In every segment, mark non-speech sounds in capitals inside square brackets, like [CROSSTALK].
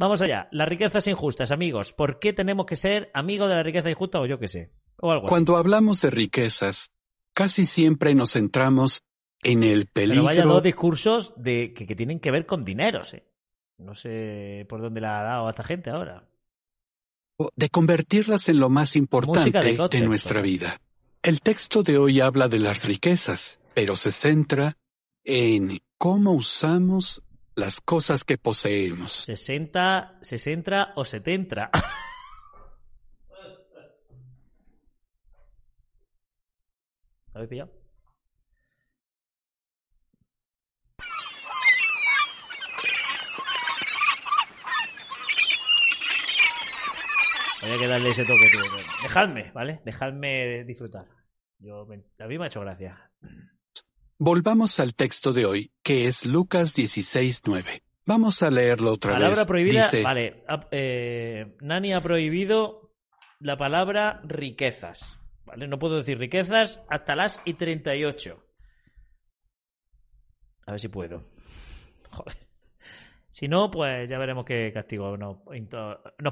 Vamos allá. Las riquezas injustas, amigos. ¿Por qué tenemos que ser amigos de la riqueza injusta o yo qué sé? O algo así. Cuando hablamos de riquezas, casi siempre nos centramos en el Pero vaya peligro dos discursos de, que, que tienen que ver con dineros, ¿eh? No sé por dónde la ha dado a esta gente ahora. de convertirlas en lo más importante de de, nuestra vida. El texto de hoy habla de las riquezas, pero se centra en cómo usamos las cosas que poseemos. 60, 60 o 70. [LAUGHS] ¿Lo habéis pillado? Voy a que darle ese toque, tío. Dejadme, ¿vale? Dejadme disfrutar. Yo, a mí me ha hecho gracia. Volvamos al texto de hoy, que es Lucas 16:9. Vamos a leerlo otra Palabra vez. prohibida. Dice, Vale. eh, Nani ha prohibido la palabra riquezas. ¿Vale? No puedo decir riquezas hasta las y 38. A ver si puedo. [LAUGHS] Joder. Si no, pues ya veremos qué castigo nos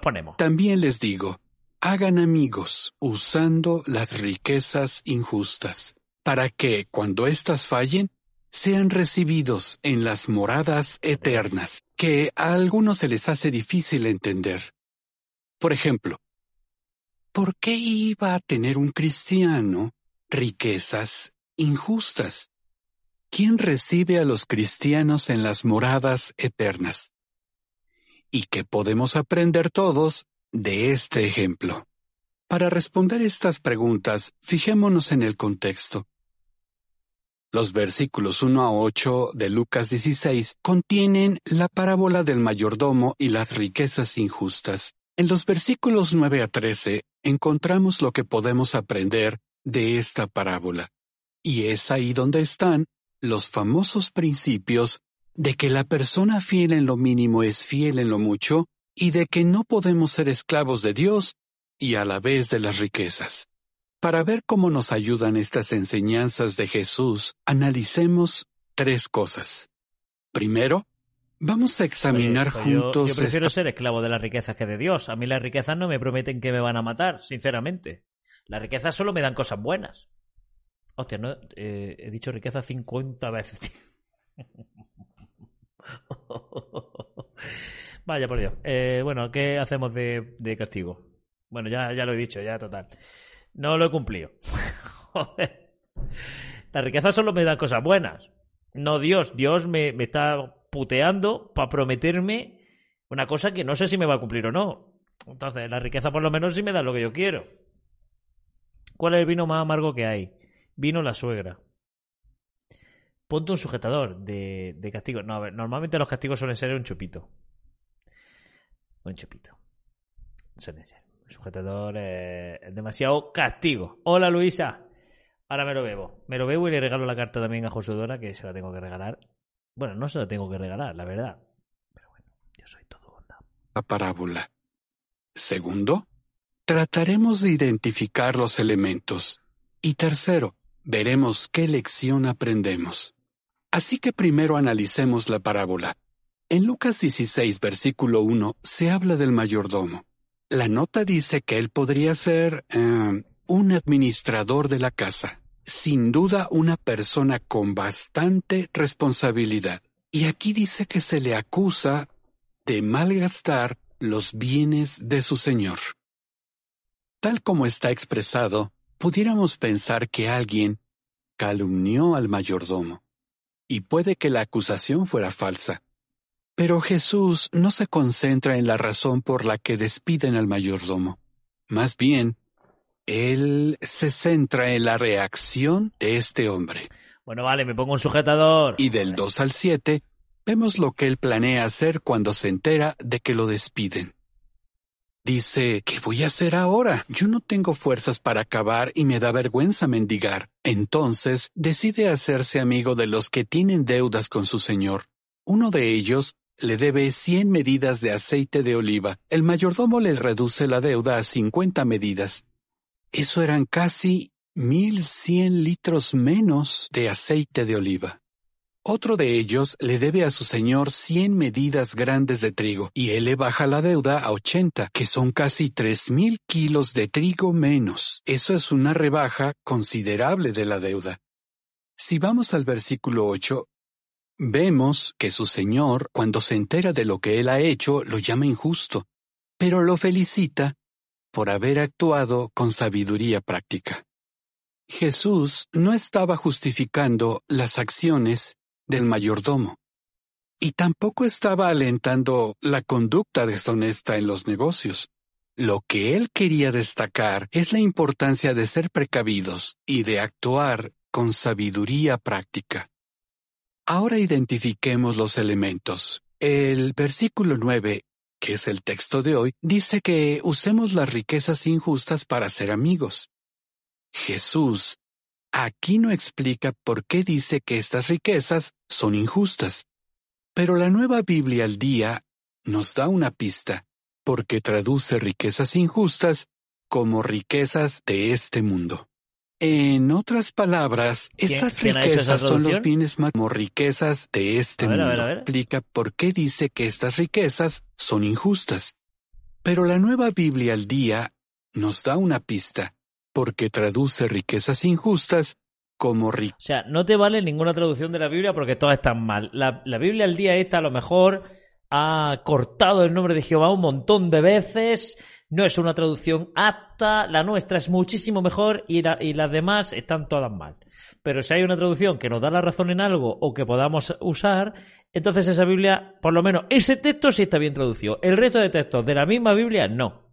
ponemos. También les digo, hagan amigos usando las riquezas injustas, para que, cuando éstas fallen, sean recibidos en las moradas eternas, que a algunos se les hace difícil entender. Por ejemplo, ¿por qué iba a tener un cristiano riquezas injustas? ¿Quién recibe a los cristianos en las moradas eternas? ¿Y qué podemos aprender todos de este ejemplo? Para responder estas preguntas, fijémonos en el contexto. Los versículos 1 a 8 de Lucas 16 contienen la parábola del mayordomo y las riquezas injustas. En los versículos 9 a 13 encontramos lo que podemos aprender de esta parábola. Y es ahí donde están los famosos principios de que la persona fiel en lo mínimo es fiel en lo mucho y de que no podemos ser esclavos de Dios y a la vez de las riquezas. Para ver cómo nos ayudan estas enseñanzas de Jesús, analicemos tres cosas. Primero, vamos a examinar Oye, yo- juntos Yo, prefiero esta- ser esclavo de las riquezas que de Dios. A mí las riquezas no me prometen que me van a matar, sinceramente. Las riquezas solo me dan cosas buenas. Hostia, no, eh, he dicho riqueza 50 veces, tío. [LAUGHS] Vaya por Dios. Eh, bueno, ¿qué hacemos de, de castigo? Bueno, ya, ya lo he dicho, ya total. No lo he cumplido. [LAUGHS] Joder. Las riquezas solo me dan cosas buenas. No Dios. Dios me, me está puteando para prometerme una cosa que no sé si me va a cumplir o no. Entonces, la riqueza por lo menos sí me da lo que yo quiero. ¿Cuál es el vino más amargo que hay? Vino la suegra. Ponte un sujetador de, de castigo. No, a ver, normalmente los castigos suelen ser un chupito. Un chupito. Suelen ser. Sujetador eh, es demasiado castigo. Hola Luisa. Ahora me lo bebo. Me lo bebo y le regalo la carta también a Josudora, que se la tengo que regalar. Bueno, no se la tengo que regalar, la verdad. Pero bueno, yo soy todo bondad. parábola. Segundo, trataremos de identificar los elementos. Y tercero, veremos qué lección aprendemos. Así que primero analicemos la parábola. En Lucas 16, versículo 1, se habla del mayordomo. La nota dice que él podría ser eh, un administrador de la casa, sin duda una persona con bastante responsabilidad. Y aquí dice que se le acusa de malgastar los bienes de su señor. Tal como está expresado, pudiéramos pensar que alguien calumnió al mayordomo, y puede que la acusación fuera falsa. Pero Jesús no se concentra en la razón por la que despiden al mayordomo. Más bien, Él se centra en la reacción de este hombre. Bueno, vale, me pongo un sujetador. Y del 2 al 7, Vemos lo que él planea hacer cuando se entera de que lo despiden. Dice, ¿qué voy a hacer ahora? Yo no tengo fuerzas para acabar y me da vergüenza mendigar. Entonces decide hacerse amigo de los que tienen deudas con su señor. Uno de ellos le debe 100 medidas de aceite de oliva. El mayordomo le reduce la deuda a 50 medidas. Eso eran casi 1100 litros menos de aceite de oliva. Otro de ellos le debe a su señor cien medidas grandes de trigo, y él le baja la deuda a ochenta, que son casi tres mil kilos de trigo menos. Eso es una rebaja considerable de la deuda. Si vamos al versículo ocho, vemos que su señor, cuando se entera de lo que él ha hecho, lo llama injusto, pero lo felicita por haber actuado con sabiduría práctica. Jesús no estaba justificando las acciones del mayordomo. Y tampoco estaba alentando la conducta deshonesta en los negocios. Lo que él quería destacar es la importancia de ser precavidos y de actuar con sabiduría práctica. Ahora identifiquemos los elementos. El versículo 9, que es el texto de hoy, dice que usemos las riquezas injustas para ser amigos. Jesús Aquí no explica por qué dice que estas riquezas son injustas. Pero la nueva Biblia al día nos da una pista, porque traduce riquezas injustas como riquezas de este mundo. En otras palabras, estas riquezas son los bienes más como riquezas de este mundo. Explica por qué dice que estas riquezas son injustas. Pero la nueva Biblia al día nos da una pista, porque traduce riquezas injustas como riquezas. O sea, no te vale ninguna traducción de la Biblia porque todas están mal. La, Biblia al día esta a lo mejor ha cortado el nombre de Jehová un montón de veces, no es una traducción apta, la nuestra es muchísimo mejor y, y las demás están todas mal. Pero si hay una traducción que nos da la razón en algo o que podamos usar, entonces esa Biblia, por lo menos ese texto sí está bien traducido. El resto de textos de la misma Biblia no.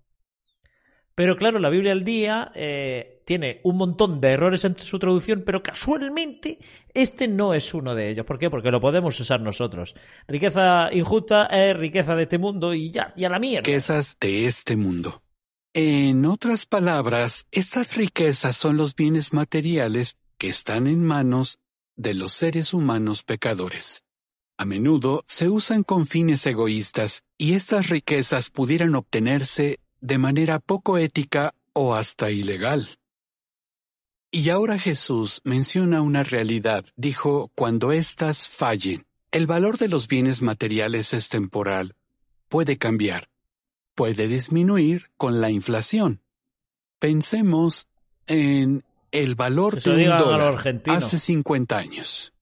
Pero claro, la Biblia al día eh, tiene un montón de errores en su traducción, pero casualmente este no es uno de ellos. ¿Por qué? Porque lo podemos usar nosotros. Riqueza injusta es riqueza de este mundo y ya, y a la mierda. Riquezas de este mundo. En otras palabras, estas riquezas son los bienes materiales que están en manos de los seres humanos pecadores. A menudo se usan con fines egoístas y estas riquezas pudieran obtenerse de manera poco ética o hasta ilegal. Y ahora Jesús menciona una realidad. Dijo, cuando éstas fallen, el valor de los bienes materiales es temporal. Puede cambiar. Puede disminuir con la inflación. Pensemos en el valor de un dólar hace 50 años.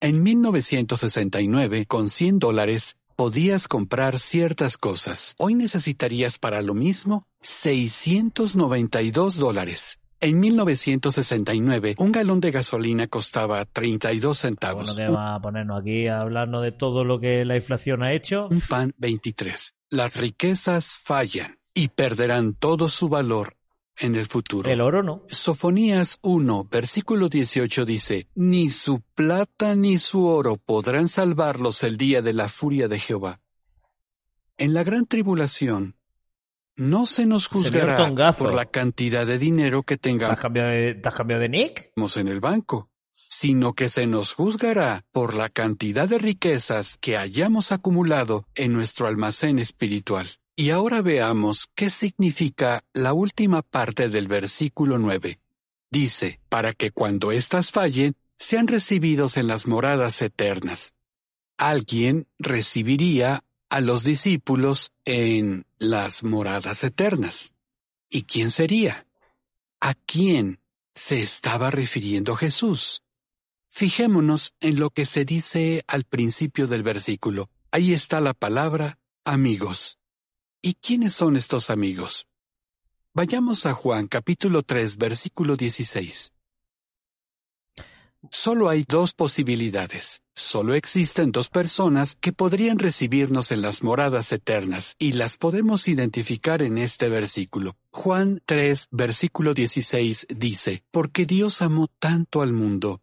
En 1969, con 100 dólares, podías comprar ciertas cosas. Hoy necesitarías para lo mismo 692 dólares. En 1969, un galón de gasolina costaba 32 centavos. Bueno, ¿qué va a ponernos aquí a hablarnos de todo lo que la inflación ha hecho? Un pan 23. Las riquezas fallan y perderán todo su valor en el futuro. El oro no. Sofonías 1, versículo 18 dice, Ni su plata ni su oro podrán salvarlos el día de la furia de Jehová. En la gran tribulación, no se nos juzgará por la cantidad de dinero que tengamos. ¿Te has cambiado de, ¿te has cambiado de nick? en el banco, sino que se nos juzgará por la cantidad de riquezas que hayamos acumulado en nuestro almacén espiritual. Y ahora veamos qué significa la última parte del versículo 9. Dice, para que cuando éstas fallen, sean recibidos en las moradas eternas. Alguien recibiría a los discípulos en las moradas eternas. ¿Y quién sería? ¿A quién se estaba refiriendo Jesús? Fijémonos en lo que se dice al principio del versículo. Ahí está la palabra amigos. ¿Y quiénes son estos amigos? Vayamos a Juan capítulo 3 versículo 16. Solo hay dos posibilidades. Solo existen dos personas que podrían recibirnos en las moradas eternas y las podemos identificar en este versículo. Juan 3, versículo 16 dice, Porque Dios amó tanto al mundo,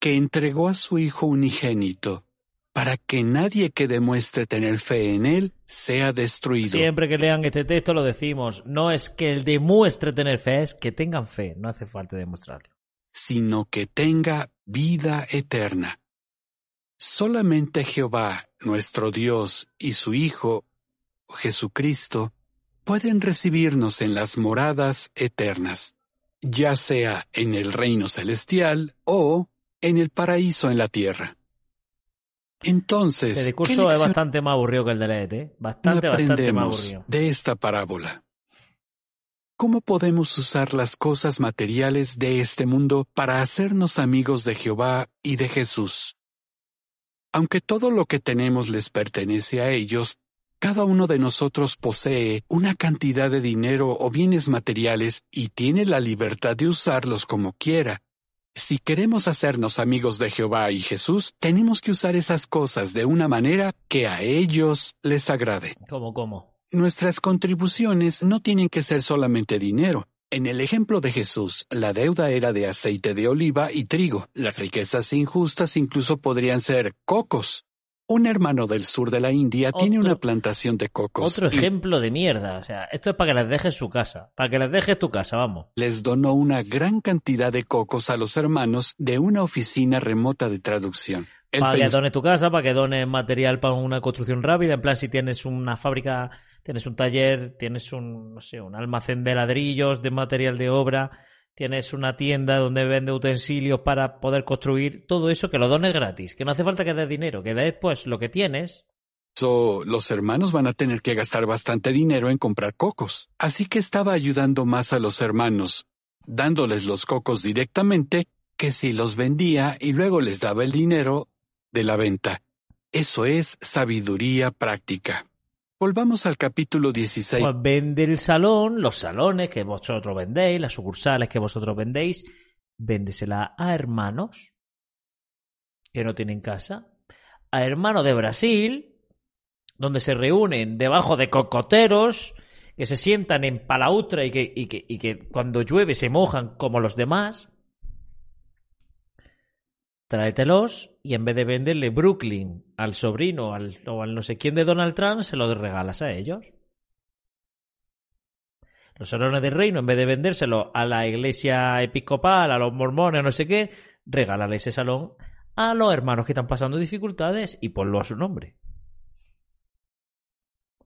que entregó a su Hijo unigénito, para que nadie que demuestre tener fe en Él sea destruido, Siempre que lean este texto lo decimos. No es que el demuestre tener fe, es que tengan fe. No hace falta demostrarlo. Sino que tenga vida eterna. Solamente Jehová, nuestro Dios, y su Hijo, Jesucristo, pueden recibirnos en las moradas eternas, ya sea en el reino celestial o en el paraíso en la tierra. Entonces, Este ¿qué discurso es lección bastante más aburrido que el de Led, ¿eh? Bastante, bastante más aburrido. de esta parábola? ¿Cómo podemos usar las cosas materiales de este mundo para hacernos amigos de Jehová y de Jesús? Aunque todo lo que tenemos les pertenece a ellos, cada uno de nosotros posee una cantidad de dinero o bienes materiales y tiene la libertad de usarlos como quiera. Si queremos hacernos amigos de Jehová y Jesús, tenemos que usar esas cosas de una manera que a ellos les agrade. ¿Cómo, cómo? Nuestras contribuciones no tienen que ser solamente dinero. En el ejemplo de Jesús, la deuda era de aceite de oliva y trigo. Las riquezas injustas incluso podrían ser cocos. Un hermano del sur de la India tiene Otro- una plantación de cocos Otro y ejemplo de mierda. O sea, esto es para que les dejes su casa. Para que les dejes tu casa, vamos. les donó una gran cantidad de cocos a los hermanos de una oficina remota de traducción. Para que dones tu casa, para que dones material para una construcción rápida. En plan, si tienes una fábrica, tienes un taller, tienes un, no sé, un almacén de ladrillos, de material de obra, tienes una tienda donde vende utensilios para poder construir, todo eso que lo dones gratis. Que no hace falta que des dinero, que des pues lo que tienes. So, los hermanos van a tener que gastar bastante dinero en comprar cocos. Así que estaba ayudando más a los hermanos, dándoles los cocos directamente, que si los vendía y luego les daba el dinero de la venta. Eso es sabiduría práctica. Volvamos al capítulo 16. Pues vende el salón, los salones que vosotros vendéis, las sucursales que vosotros vendéis, véndesela a hermanos que no tienen casa, a hermanos de Brasil, donde se reúnen debajo de cocoteros, que se sientan en palautra y que, y que, y que cuando llueve se mojan como los demás. Tráetelos y en vez de venderle Brooklyn al sobrino o al no sé quién de Donald Trump, se lo regalas a ellos. Los salones del reino, en vez de vendérselo a la iglesia episcopal, a los mormones, no sé qué, regálale ese salón a los hermanos que están pasando dificultades y ponlo a su nombre.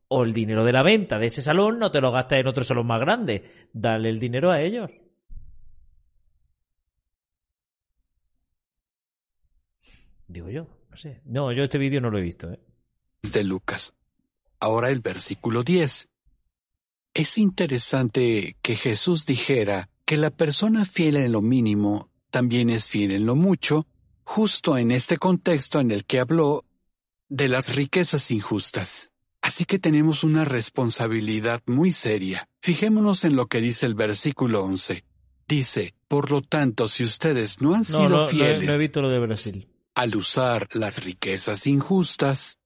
O el dinero de la venta de ese salón no te lo gastas en otro salón más grande. Dale el dinero a ellos. Digo yo, no sé. No, yo este vídeo no lo he visto. ¿eh? de Lucas. Ahora el versículo 10. Es interesante que Jesús dijera que la persona fiel en lo mínimo también es fiel en lo mucho, justo en este contexto en el que habló de las riquezas injustas. Así que tenemos una responsabilidad muy seria. Fijémonos en lo que dice el versículo 11. Dice, por lo tanto, si ustedes no han No, sido no, no fieles no he visto lo de Brasil. Al usar las riquezas injustas,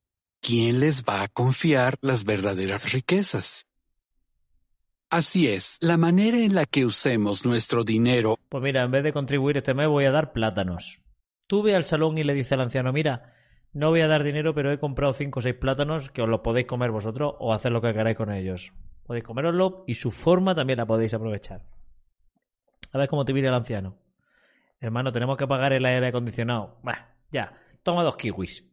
¿quién les va a confiar las verdaderas riquezas? Así es, la manera en la que usemos nuestro dinero Pues mira, en vez de contribuir este mes voy a dar plátanos. Tú ve al salón y le dice al anciano, mira, no voy a dar dinero, pero he comprado cinco o seis plátanos que os los podéis comer vosotros o hacer lo que queráis con ellos. Podéis comeroslo y su forma también la podéis aprovechar. A ver cómo te mira el anciano. Hermano, tenemos que pagar el aire acondicionado. Bah, ya, toma dos kiwis.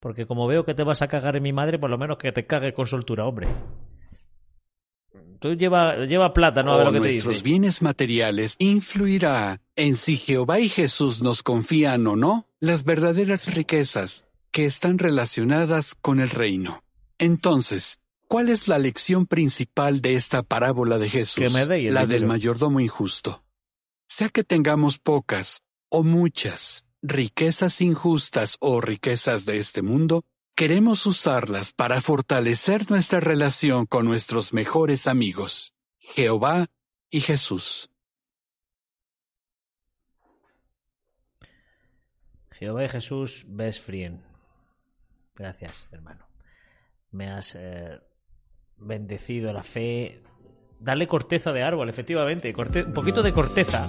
Porque como veo que te vas a cagar en mi madre, por lo menos que te cague con soltura, hombre. Tú lleva, lleva plátano a ver lo que te nuestros dice. bienes materiales influirá en si Jehová y Jesús nos confían o no las verdaderas riquezas que están relacionadas con el reino. Entonces, ¿cuál es la lección principal de esta parábola de Jesús? Que me la del mayordomo injusto. Sea que tengamos pocas o muchas riquezas injustas o riquezas de este mundo, queremos usarlas para fortalecer nuestra relación con nuestros mejores amigos, Jehová y Jesús. Jehová y Jesús, best friend. Gracias, hermano. Me has eh, bendecido la fe. Dale corteza de árbol, efectivamente. un poquito de corteza.